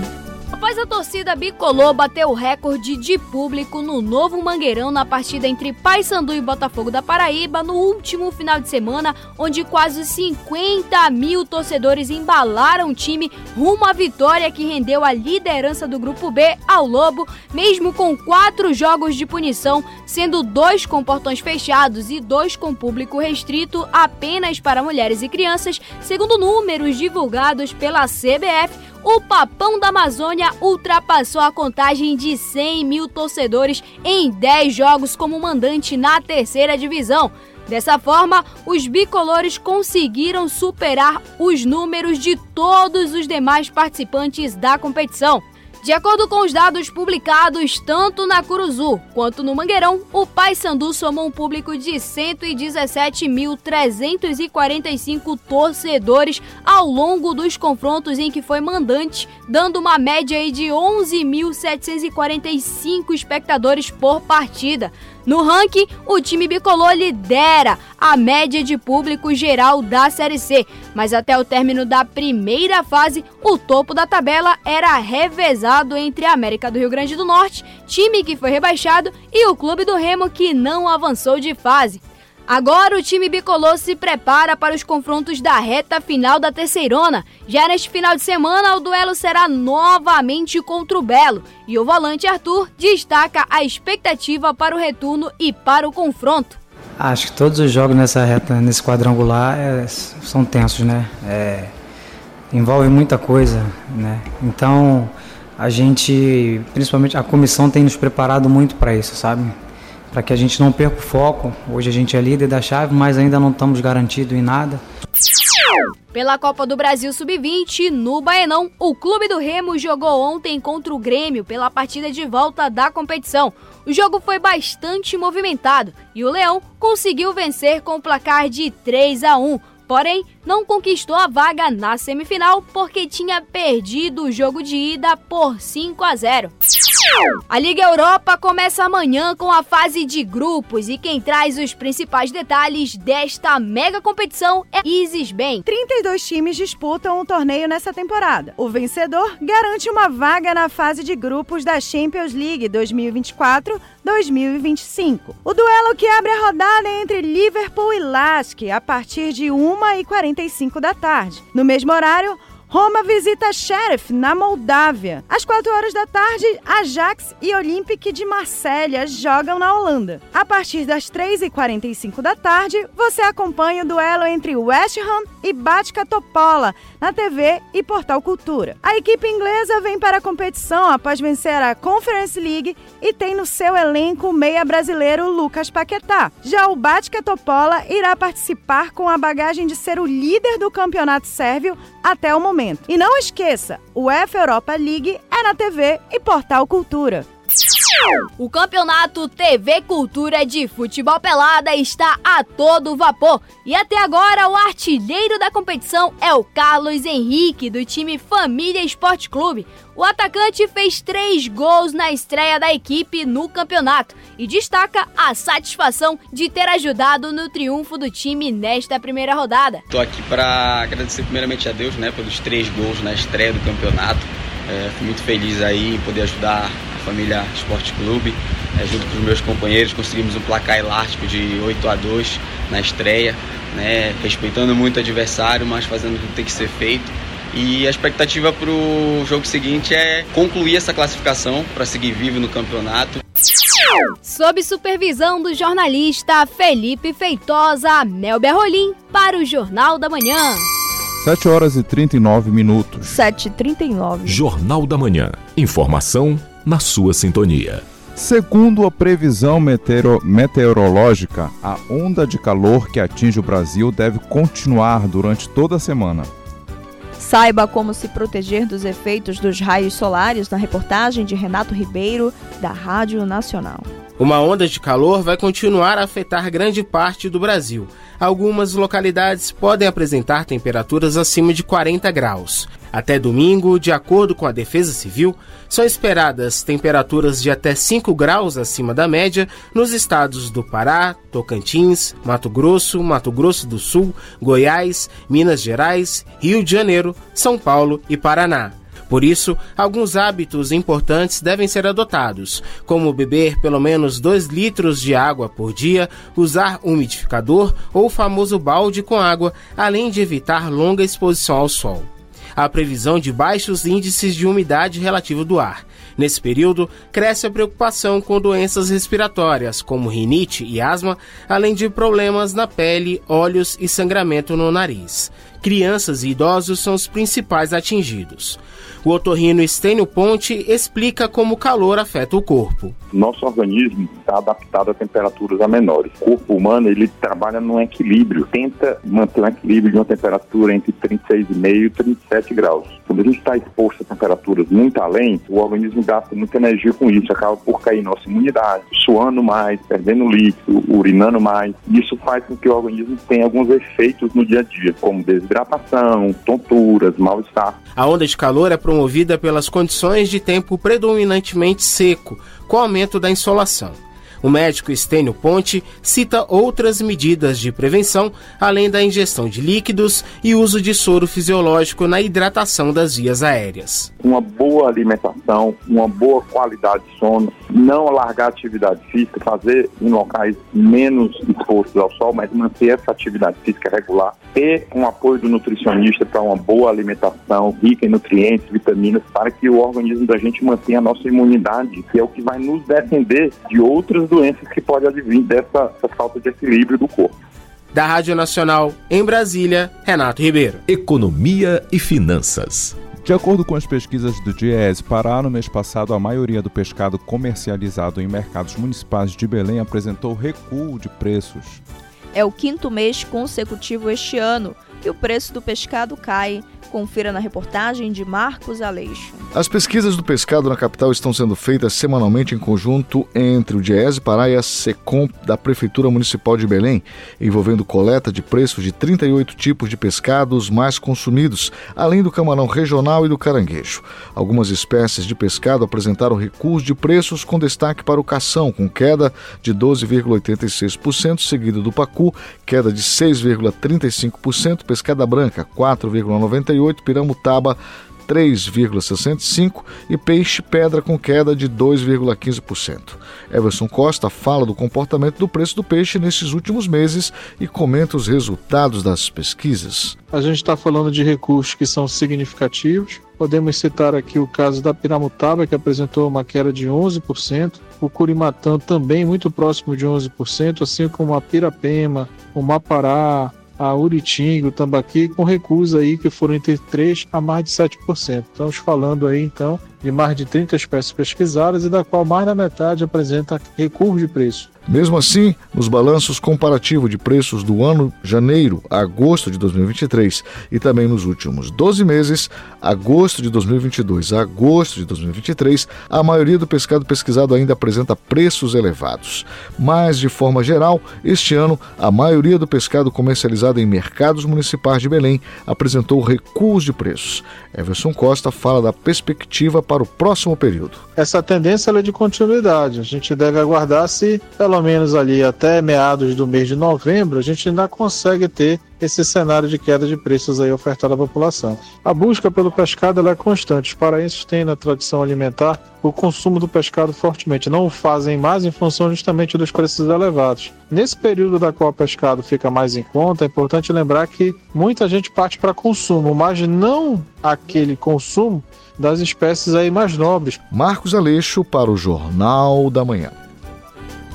Após a torcida bicolor bater o recorde de público no novo Mangueirão na partida entre Paysandu e Botafogo da Paraíba no último final de semana, onde quase 50 mil torcedores embalaram o time rumo à vitória que rendeu a liderança do Grupo B ao Lobo, mesmo com quatro jogos de punição, sendo dois com portões fechados e dois com público restrito apenas para mulheres e crianças, segundo números divulgados pela CBF o Papão da Amazônia ultrapassou a contagem de 100 mil torcedores em 10 jogos como mandante na terceira divisão. Dessa forma, os bicolores conseguiram superar os números de todos os demais participantes da competição. De acordo com os dados publicados tanto na Curuzu quanto no Mangueirão, o Paysandu somou um público de 117.345 torcedores ao longo dos confrontos em que foi mandante, dando uma média de 11.745 espectadores por partida. No ranking, o time bicolor lidera a média de público geral da Série C, mas até o término da primeira fase, o topo da tabela era revezado entre a América do Rio Grande do Norte, time que foi rebaixado, e o Clube do Remo que não avançou de fase. Agora o time bicolor se prepara para os confrontos da reta final da terceirona. Já neste final de semana, o duelo será novamente contra o Belo. E o volante Arthur destaca a expectativa para o retorno e para o confronto. Acho que todos os jogos nessa reta, nesse quadrangular, é, são tensos, né? É, envolve muita coisa, né? Então, a gente, principalmente a comissão, tem nos preparado muito para isso, sabe? Para que a gente não perca o foco. Hoje a gente é líder da chave, mas ainda não estamos garantidos em nada. Pela Copa do Brasil Sub-20, no Baenão, o Clube do Remo jogou ontem contra o Grêmio pela partida de volta da competição. O jogo foi bastante movimentado e o Leão conseguiu vencer com o placar de 3 a 1. Porém, não conquistou a vaga na semifinal porque tinha perdido o jogo de ida por 5 a 0. A Liga Europa começa amanhã com a fase de grupos e quem traz os principais detalhes desta mega competição é Isis Ben. 32 times disputam o torneio nessa temporada. O vencedor garante uma vaga na fase de grupos da Champions League 2024-2025. O duelo que abre a rodada é entre Liverpool e Lask a partir de 1h45 da tarde. No mesmo horário, Roma visita Sheriff, na Moldávia. Às 4 horas da tarde, Ajax e Olympique de Marselha jogam na Holanda. A partir das 3h45 da tarde, você acompanha o duelo entre West Ham e Batka Topola, na TV e Portal Cultura. A equipe inglesa vem para a competição após vencer a Conference League e tem no seu elenco o meia brasileiro Lucas Paquetá. Já o Batka Topola irá participar com a bagagem de ser o líder do campeonato sérvio até o momento. E não esqueça, o F Europa League é na TV e Portal Cultura. O campeonato TV Cultura de Futebol Pelada está a todo vapor e até agora o artilheiro da competição é o Carlos Henrique, do time Família Esporte Clube. O atacante fez três gols na estreia da equipe no campeonato e destaca a satisfação de ter ajudado no triunfo do time nesta primeira rodada. Estou aqui para agradecer primeiramente a Deus né, pelos três gols na estreia do campeonato. É, fui muito feliz aí em poder ajudar família Esporte Clube. É, junto com os meus companheiros, conseguimos um placar elástico de 8 a 2 na estreia, né, respeitando muito o adversário, mas fazendo o que tem que ser feito. E a expectativa para o jogo seguinte é concluir essa classificação para seguir vivo no campeonato. Sob supervisão do jornalista Felipe Feitosa, Mel Berrolim, para o Jornal da Manhã. 7 horas e 39 minutos. 7h39. Jornal da Manhã. Informação na sua sintonia. Segundo a previsão meteoro meteorológica, a onda de calor que atinge o Brasil deve continuar durante toda a semana. Saiba como se proteger dos efeitos dos raios solares na reportagem de Renato Ribeiro, da Rádio Nacional. Uma onda de calor vai continuar a afetar grande parte do Brasil. Algumas localidades podem apresentar temperaturas acima de 40 graus. Até domingo, de acordo com a Defesa Civil, são esperadas temperaturas de até 5 graus acima da média nos estados do Pará, Tocantins, Mato Grosso, Mato Grosso do Sul, Goiás, Minas Gerais, Rio de Janeiro, São Paulo e Paraná. Por isso, alguns hábitos importantes devem ser adotados, como beber pelo menos 2 litros de água por dia, usar umidificador ou o famoso balde com água, além de evitar longa exposição ao sol. Há previsão de baixos índices de umidade relativa do ar. Nesse período, cresce a preocupação com doenças respiratórias, como rinite e asma, além de problemas na pele, olhos e sangramento no nariz. Crianças e idosos são os principais atingidos. O otorrino Estênio Ponte explica como o calor afeta o corpo. Nosso organismo está adaptado a temperaturas a menores. O corpo humano ele trabalha num equilíbrio, tenta manter um equilíbrio de uma temperatura entre 36,5 e 37 graus. Quando a gente está exposto a temperaturas muito além, o organismo gasta muita energia com isso, acaba por cair nossa imunidade, suando mais, perdendo líquido, urinando mais. Isso faz com que o organismo tenha alguns efeitos no dia a dia, como desidratação, tonturas, mal-estar. A onda de calor é promovida pelas condições de tempo predominantemente seco, com o aumento da insolação. O médico Estênio Ponte cita outras medidas de prevenção, além da ingestão de líquidos e uso de soro fisiológico na hidratação das vias aéreas. Uma boa alimentação, uma boa qualidade de sono, não largar a atividade física, fazer em locais menos expostos ao sol, mas manter essa atividade física regular, ter um apoio do nutricionista para uma boa alimentação rica em nutrientes, vitaminas, para que o organismo da gente mantenha a nossa imunidade, que é o que vai nos defender de outras doenças que podem advir dessa, dessa falta de equilíbrio do corpo. Da Rádio Nacional, em Brasília, Renato Ribeiro. Economia e finanças. De acordo com as pesquisas do Diese Pará, no mês passado, a maioria do pescado comercializado em mercados municipais de Belém apresentou recuo de preços. É o quinto mês consecutivo este ano e o preço do pescado cai. Confira na reportagem de Marcos Aleixo. As pesquisas do pescado na capital estão sendo feitas semanalmente em conjunto entre o Diese Pará e a SECOM da Prefeitura Municipal de Belém, envolvendo coleta de preços de 38 tipos de pescados mais consumidos, além do camarão regional e do caranguejo. Algumas espécies de pescado apresentaram recuos de preços com destaque para o cação, com queda de 12,86%, seguido do pacu, queda de 6,35%, pescada branca 4,98%, piramutaba 3,65% e peixe pedra com queda de 2,15%. Everson Costa fala do comportamento do preço do peixe nesses últimos meses e comenta os resultados das pesquisas. A gente está falando de recursos que são significativos. Podemos citar aqui o caso da piramutaba, que apresentou uma queda de 11%, o curimatã também muito próximo de 11%, assim como a pirapema, o mapará, a Uritinga, o Tambaqui, com recuos aí que foram entre 3 a mais de 7%. Estamos falando aí então de mais de 30 espécies pesquisadas e da qual mais da metade apresenta recuo de preço. Mesmo assim, nos balanços comparativos de preços do ano janeiro a agosto de 2023 e também nos últimos 12 meses, agosto de 2022 a agosto de 2023, a maioria do pescado pesquisado ainda apresenta preços elevados. Mas, de forma geral, este ano, a maioria do pescado comercializado em mercados municipais de Belém apresentou recuos de preços. Everson Costa fala da perspectiva para o próximo período. Essa tendência é de continuidade. A gente deve aguardar se, pelo menos ali até meados do mês de novembro, a gente ainda consegue ter esse cenário de queda de preços aí ofertado à população. A busca pelo pescado é constante. Os paraenses têm na tradição alimentar o consumo do pescado fortemente. Não o fazem mais em função justamente dos preços elevados. Nesse período da qual o pescado fica mais em conta, é importante lembrar que muita gente parte para consumo, mas não aquele consumo das espécies aí mais nobres. Marcos Aleixo para o Jornal da Manhã.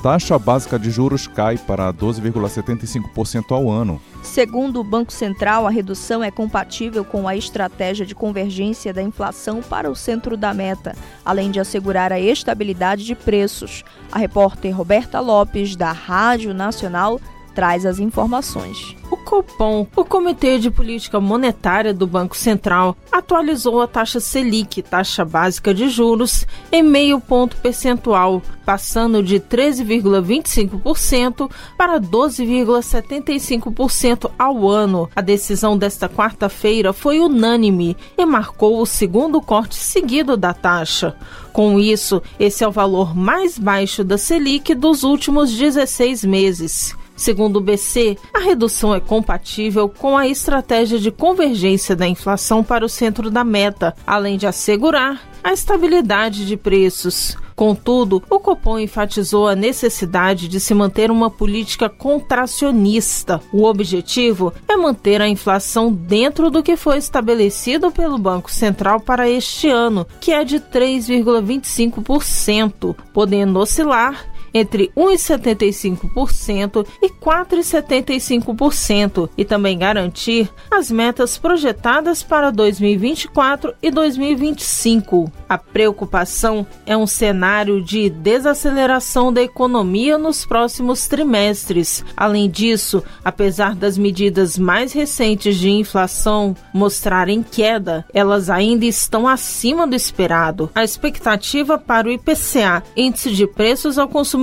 Taxa básica de juros cai para 12,75% ao ano. Segundo o Banco Central, a redução é compatível com a estratégia de convergência da inflação para o centro da meta, além de assegurar a estabilidade de preços. A repórter Roberta Lopes, da Rádio Nacional, traz as informações. O Copom, o Comitê de Política Monetária do Banco Central, atualizou a taxa Selic, taxa básica de juros, em meio ponto percentual, passando de 13,25% para 12,75% ao ano. A decisão desta quarta-feira foi unânime e marcou o segundo corte seguido da taxa. Com isso, esse é o valor mais baixo da Selic dos últimos 16 meses. Segundo o BC, a redução é compatível com a estratégia de convergência da inflação para o centro da meta, além de assegurar a estabilidade de preços. Contudo, o Copom enfatizou a necessidade de se manter uma política contracionista. O objetivo é manter a inflação dentro do que foi estabelecido pelo Banco Central para este ano, que é de 3,25%, podendo oscilar entre 1,75% e 4,75% e também garantir as metas projetadas para 2024 e 2025. A preocupação é um cenário de desaceleração da economia nos próximos trimestres. Além disso, apesar das medidas mais recentes de inflação mostrarem queda, elas ainda estão acima do esperado. A expectativa para o IPCA, Índice de Preços ao Consumidor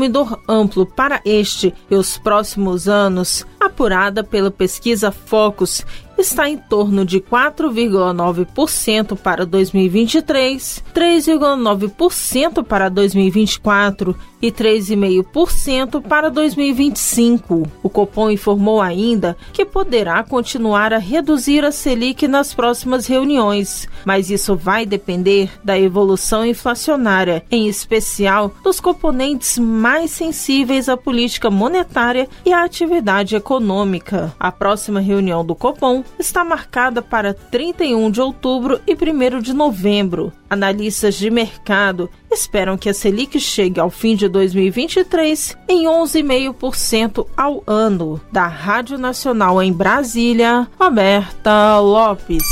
Amplo, para este e os próximos anos, apurada pela pesquisa Focus, está em torno de 4,9% para 2023, 3,9% para 2024 e 3,5% para 2025. O Copom informou ainda que poderá continuar a reduzir a Selic nas próximas reuniões, mas isso vai depender da evolução inflacionária, em especial dos componentes mais sensíveis à política monetária e à atividade econômica. A próxima reunião do Copom está marcada para 31 de outubro e 1 de novembro. Analistas de mercado esperam que a Selic chegue ao fim de 2023 em 11,5% ao ano. Da Rádio Nacional em Brasília, Roberta Lopes.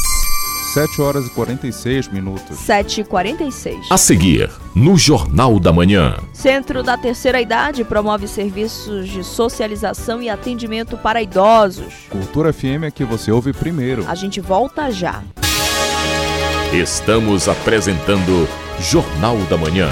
7 horas e 46 minutos. 7 e 46. A seguir, no Jornal da Manhã. Centro da Terceira Idade promove serviços de socialização e atendimento para idosos. Cultura FM é que você ouve primeiro. A gente volta já. Estamos apresentando Jornal da Manhã.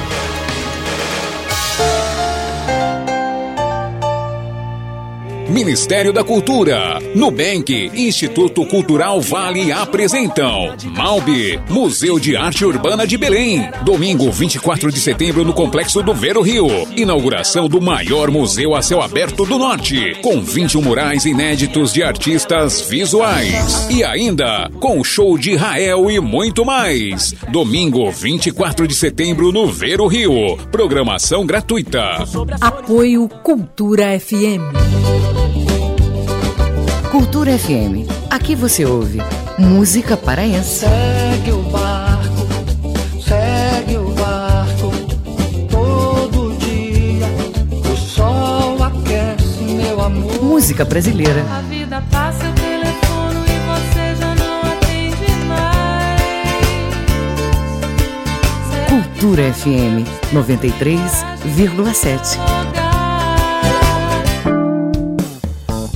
Ministério da Cultura, Nubank, Instituto Cultural Vale apresentam Malbi, Museu de Arte Urbana de Belém. Domingo, 24 de setembro, no Complexo do Vero Rio. Inauguração do maior museu a céu aberto do Norte, com 21 murais inéditos de artistas visuais. E ainda, com show de Rael e muito mais. Domingo, 24 de setembro, no Vero Rio. Programação gratuita. Apoio Cultura FM. Cultura FM. Aqui você ouve música paraense. Segue o barco, segue o barco. Todo dia o sol aquece meu amor. Música brasileira. A vida passa, eu telefono e você já não atende mais. Cultura FM 93,7.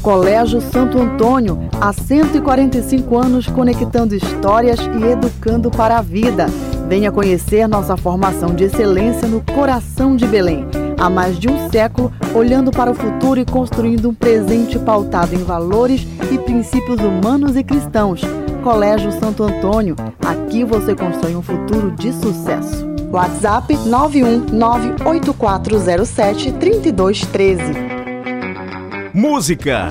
Colégio Santo Antônio, há 145 anos conectando histórias e educando para a vida. Venha conhecer nossa formação de excelência no coração de Belém. Há mais de um século, olhando para o futuro e construindo um presente pautado em valores e princípios humanos e cristãos. Colégio Santo Antônio, aqui você constrói um futuro de sucesso. WhatsApp 91984073213. Música,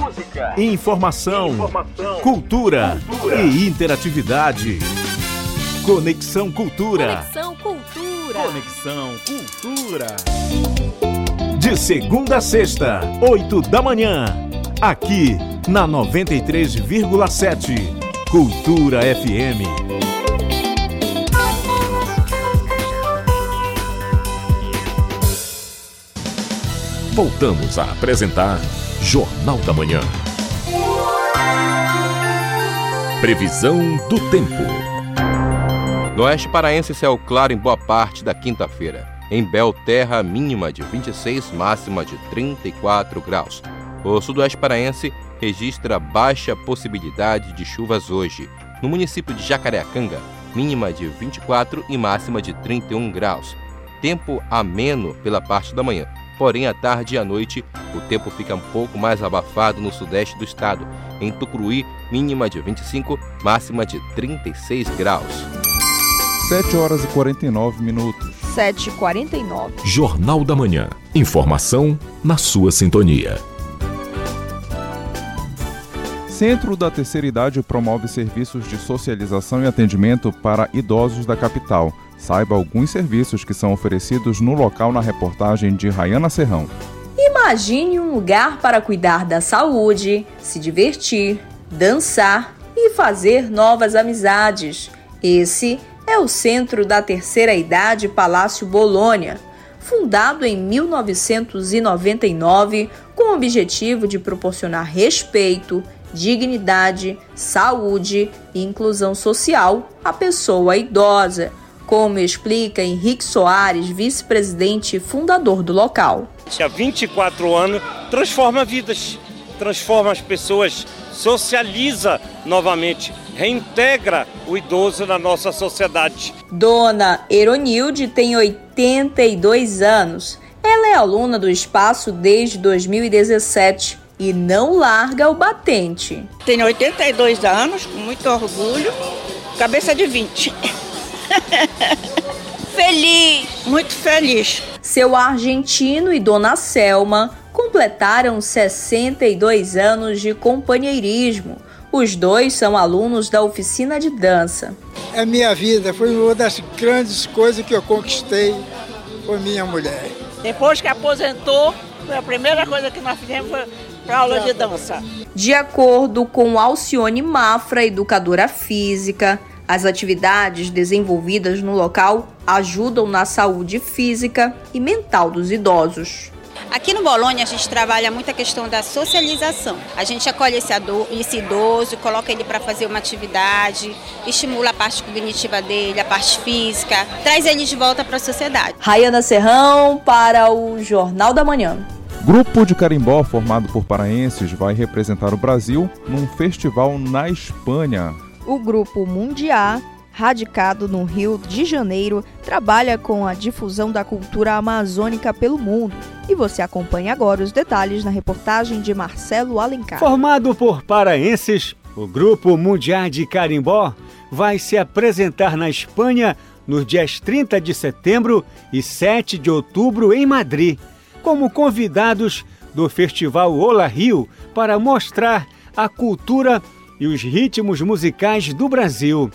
informação, cultura, e interatividade. Conexão Cultura. Conexão Cultura. Conexão Cultura. De segunda a sexta, 8 da manhã. Aqui na 93,7. Cultura FM. Voltamos a apresentar Jornal da Manhã. Previsão do tempo. No oeste paraense, céu claro em boa parte da quinta-feira. Em Belterra, mínima de 26, máxima de 34 graus. O sudoeste paraense registra baixa possibilidade de chuvas hoje. No município de Jacareacanga, mínima de 24 e máxima de 31 graus. Tempo ameno pela parte da manhã. Porém, à tarde e à noite, o tempo fica um pouco mais abafado no sudeste do estado. Em Tucuruí, mínima de 25, máxima de 36 graus. 7 horas e 49 minutos. 7 e 49. Jornal da Manhã. Informação na sua sintonia. Centro da Terceira Idade promove serviços de socialização e atendimento para idosos da capital. Saiba alguns serviços que são oferecidos no local na reportagem de Rayana Serrão. Imagine um lugar para cuidar da saúde, se divertir, dançar e fazer novas amizades. Esse é o Centro da Terceira Idade Palácio Bolônia. fundado em 1999 com o objetivo de proporcionar respeito, dignidade, saúde e inclusão social à pessoa idosa, como explica Henrique Soares, vice-presidente e fundador do local. Há 24 anos transforma vidas, transforma as pessoas, socializa novamente, reintegra o idoso na nossa sociedade. Dona Eronilde tem 82 anos. Ela é aluna do espaço desde 2017 e não larga o batente. Tenho 82 anos, com muito orgulho, cabeça de 20. feliz, muito feliz. Seu argentino e Dona Selma completaram 62 anos de companheirismo. Os dois são alunos da oficina de dança. É minha vida, foi uma das grandes coisas que eu conquistei foi minha mulher. Depois que aposentou, a primeira coisa que nós fizemos foi para aula de dança. De acordo com Alcione Mafra, educadora física, as atividades desenvolvidas no local ajudam na saúde física e mental dos idosos. Aqui no Bolonha a gente trabalha muito a questão da socialização. A gente acolhe esse, esse idoso, coloca ele para fazer uma atividade, estimula a parte cognitiva dele, a parte física, traz ele de volta para a sociedade. Rayana Serrão para o Jornal da Manhã. Grupo de carimbó formado por paraenses vai representar o Brasil num festival na Espanha. O grupo Mundial radicado no Rio de Janeiro, trabalha com a difusão da cultura amazônica pelo mundo. E você acompanha agora os detalhes na reportagem de Marcelo Alencar. Formado por paraenses, o Grupo Mundial de Carimbó vai se apresentar na Espanha nos dias 30 de setembro e 7 de outubro em Madrid, como convidados do Festival Ola Rio para mostrar a cultura e os ritmos musicais do Brasil.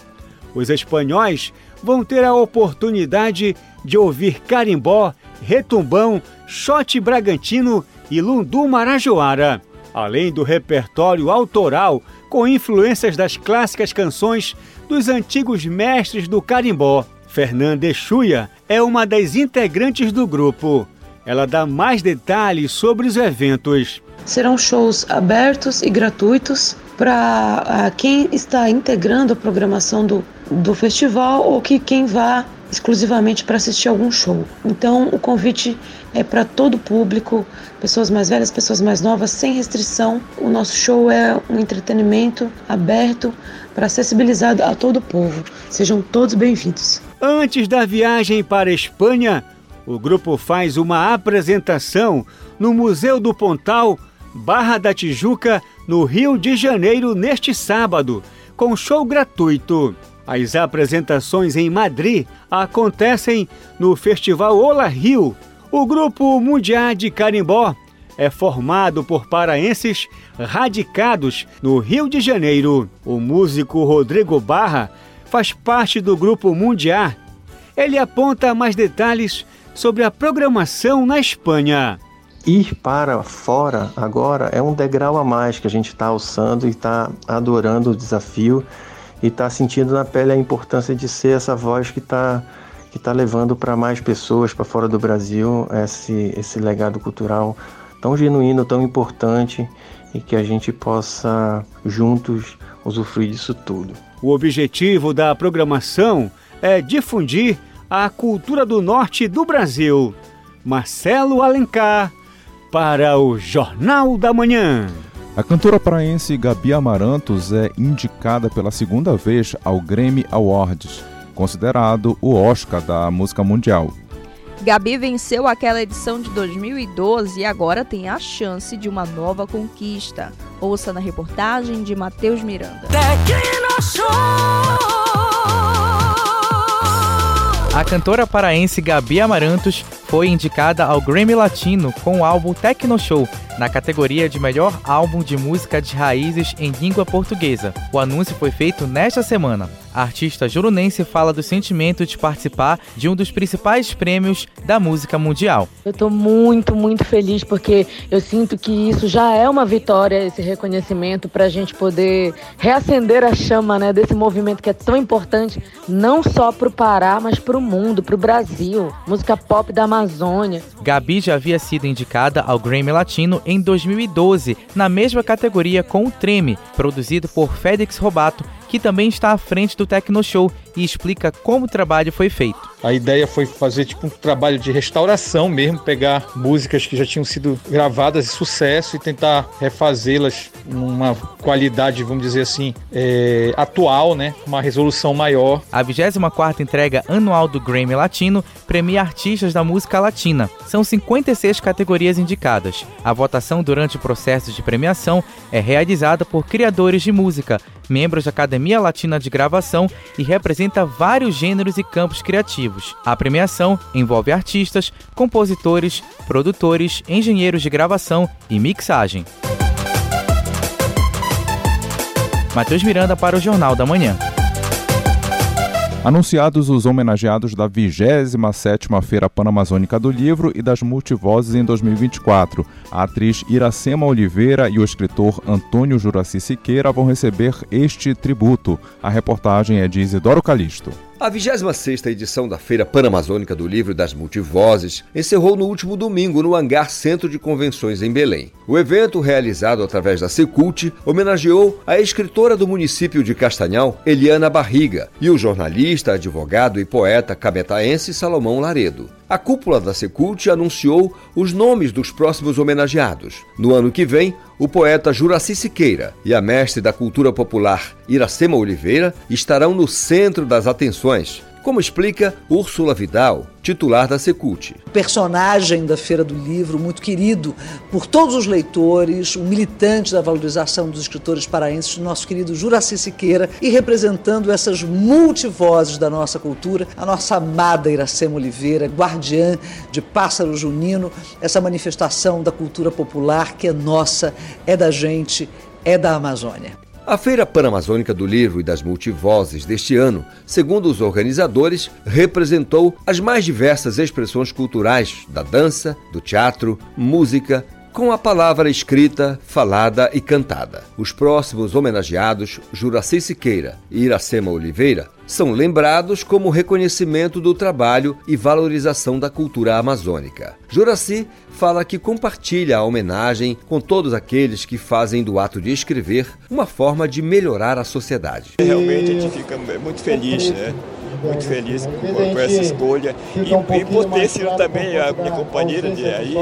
Os espanhóis vão ter a oportunidade de ouvir carimbó, retumbão, shot bragantino e lundu marajoara, além do repertório autoral com influências das clássicas canções dos antigos mestres do carimbó. Fernanda Exuia é uma das integrantes do grupo. Ela dá mais detalhes sobre os eventos. Serão shows abertos e gratuitos para quem está integrando a programação do, do festival ou que quem vá exclusivamente para assistir algum show. Então, o convite é para todo o público, pessoas mais velhas, pessoas mais novas, sem restrição. O nosso show é um entretenimento aberto para acessibilizar a todo o povo. Sejam todos bem-vindos. Antes da viagem para a Espanha, o grupo faz uma apresentação no Museu do Pontal, Barra da Tijuca, no Rio de Janeiro, neste sábado, com show gratuito. As apresentações em Madrid acontecem no Festival Ola Rio. O Grupo Mundial de Carimbó é formado por paraenses radicados no Rio de Janeiro. O músico Rodrigo Barra faz parte do Grupo Mundial. Ele aponta mais detalhes sobre a programação na Espanha. Ir para fora agora é um degrau a mais que a gente está alçando e está adorando o desafio e está sentindo na pele a importância de ser essa voz que está que tá levando para mais pessoas para fora do Brasil esse, esse legado cultural tão genuíno, tão importante e que a gente possa juntos usufruir disso tudo. O objetivo da programação é difundir a cultura do norte do Brasil. Marcelo Alencar para o Jornal da Manhã. A cantora paraense Gabi Amarantos é indicada pela segunda vez ao Grammy Awards, considerado o Oscar da música mundial. Gabi venceu aquela edição de 2012 e agora tem a chance de uma nova conquista. Ouça na reportagem de Matheus Miranda. A cantora paraense Gabi Amarantos foi indicada ao Grammy Latino com o álbum Tecno Show, na categoria de melhor álbum de música de raízes em língua portuguesa. O anúncio foi feito nesta semana. A artista jurunense fala do sentimento de participar de um dos principais prêmios da música mundial. Eu estou muito, muito feliz porque eu sinto que isso já é uma vitória, esse reconhecimento, para a gente poder reacender a chama né, desse movimento que é tão importante, não só para o Pará, mas para o mundo, para o Brasil. Música pop da Amazônia Amazônia. Gabi já havia sido indicada ao Grammy Latino em 2012, na mesma categoria com o Treme, produzido por Fedix Robato, que também está à frente do Tecno Show e explica como o trabalho foi feito. A ideia foi fazer tipo um trabalho de restauração mesmo, pegar músicas que já tinham sido gravadas de sucesso e tentar refazê-las numa qualidade, vamos dizer assim, é, atual, né? Uma resolução maior. A 24ª entrega anual do Grammy Latino premia artistas da música latina. São 56 categorias indicadas. A votação durante o processo de premiação é realizada por criadores de música, membros da Academia Latina de Gravação e representa vários gêneros e campos criativos. A premiação envolve artistas, compositores, produtores, engenheiros de gravação e mixagem. Matheus Miranda para o Jornal da Manhã. Anunciados os homenageados da 27ª Feira Panamazônica do Livro e das Multivozes em 2024. A atriz Iracema Oliveira e o escritor Antônio Juraci Siqueira vão receber este tributo. A reportagem é de Isidoro Calixto. A 26ª edição da Feira Panamazônica do Livro das Multivozes encerrou no último domingo no Hangar Centro de Convenções em Belém. O evento, realizado através da Secult, homenageou a escritora do município de Castanhal, Eliana Barriga, e o jornalista, advogado e poeta cabetaense Salomão Laredo. A cúpula da Secult anunciou os nomes dos próximos homenageados. No ano que vem, o poeta Juraci Siqueira e a mestre da cultura popular Iracema Oliveira estarão no centro das atenções como explica Úrsula Vidal, titular da Secult. Personagem da Feira do Livro, muito querido por todos os leitores, um militante da valorização dos escritores paraenses, nosso querido Juraci Siqueira, e representando essas multivozes da nossa cultura, a nossa amada Iracema Oliveira, guardiã de Pássaro Junino, essa manifestação da cultura popular que é nossa, é da gente, é da Amazônia. A Feira Panamazônica do Livro e das Multivozes deste ano, segundo os organizadores, representou as mais diversas expressões culturais da dança, do teatro, música, com a palavra escrita, falada e cantada. Os próximos homenageados, Juraci Siqueira e Iracema Oliveira, são lembrados como reconhecimento do trabalho e valorização da cultura amazônica. Juraci fala que compartilha a homenagem com todos aqueles que fazem do ato de escrever uma forma de melhorar a sociedade. Realmente a gente fica muito feliz, né? Muito feliz com, com essa escolha e, e por ter sido também a minha companheira de aí,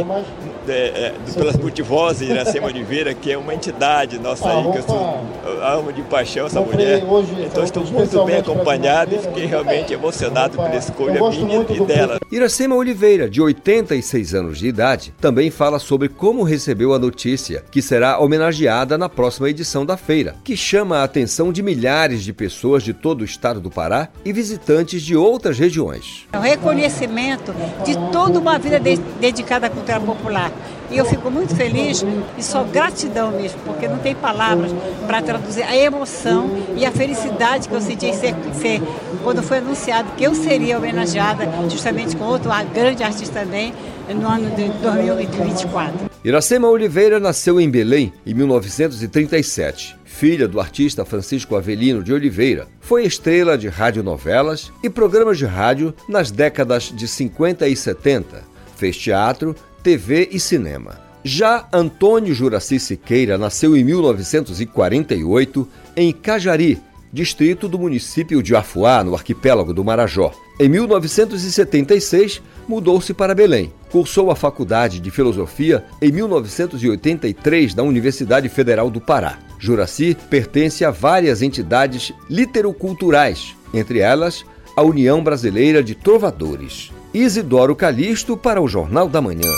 de, é, pelas multivozes, Iracema Oliveira, que é uma entidade nossa aí, que eu sou, amo de paixão essa mulher. Então estou muito bem acompanhado e fiquei realmente emocionado pela escolha minha e dela. Iracema Oliveira, de 86 anos de idade, também fala sobre como recebeu a notícia que será homenageada na próxima edição da feira, que chama a atenção de milhares de pessoas de todo o estado do Pará e visitantes de outras regiões. O reconhecimento de toda uma vida de, dedicada à cultura popular. E eu fico muito feliz e só gratidão mesmo, porque não tem palavras para traduzir a emoção e a felicidade que eu senti em ser, ser, quando foi anunciado que eu seria homenageada justamente com outro grande artista também no ano de 2024. Iracema Oliveira nasceu em Belém em 1937 filha do artista Francisco Avelino de Oliveira, foi estrela de radionovelas e programas de rádio nas décadas de 50 e 70. Fez teatro, TV e cinema. Já Antônio Juraci Siqueira nasceu em 1948 em Cajari, distrito do município de Afuá, no arquipélago do Marajó. Em 1976, mudou-se para Belém. Cursou a Faculdade de Filosofia em 1983 na Universidade Federal do Pará. Juraci pertence a várias entidades literoculturais, entre elas a União Brasileira de Trovadores. Isidoro Calixto para o Jornal da Manhã.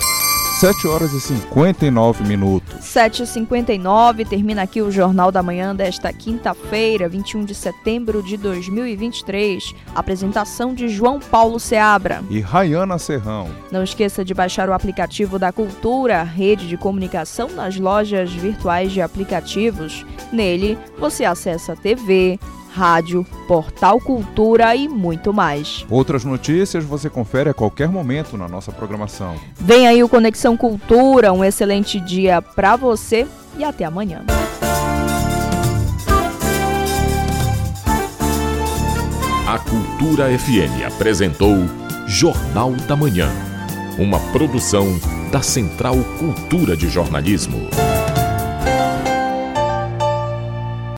7 horas e 59 minutos. 7h59, termina aqui o Jornal da Manhã desta quinta-feira, 21 de setembro de 2023. Apresentação de João Paulo Seabra e Rayana Serrão. Não esqueça de baixar o aplicativo da Cultura, rede de comunicação nas lojas virtuais de aplicativos. Nele, você acessa TV, rádio, portal Cultura e muito mais. Outras notícias você confere a qualquer momento na nossa programação. Vem aí o Conexão Cultura, um excelente dia para você e até amanhã. A Cultura FM apresentou Jornal da Manhã. uma produção da Central Cultura de Jornalismo.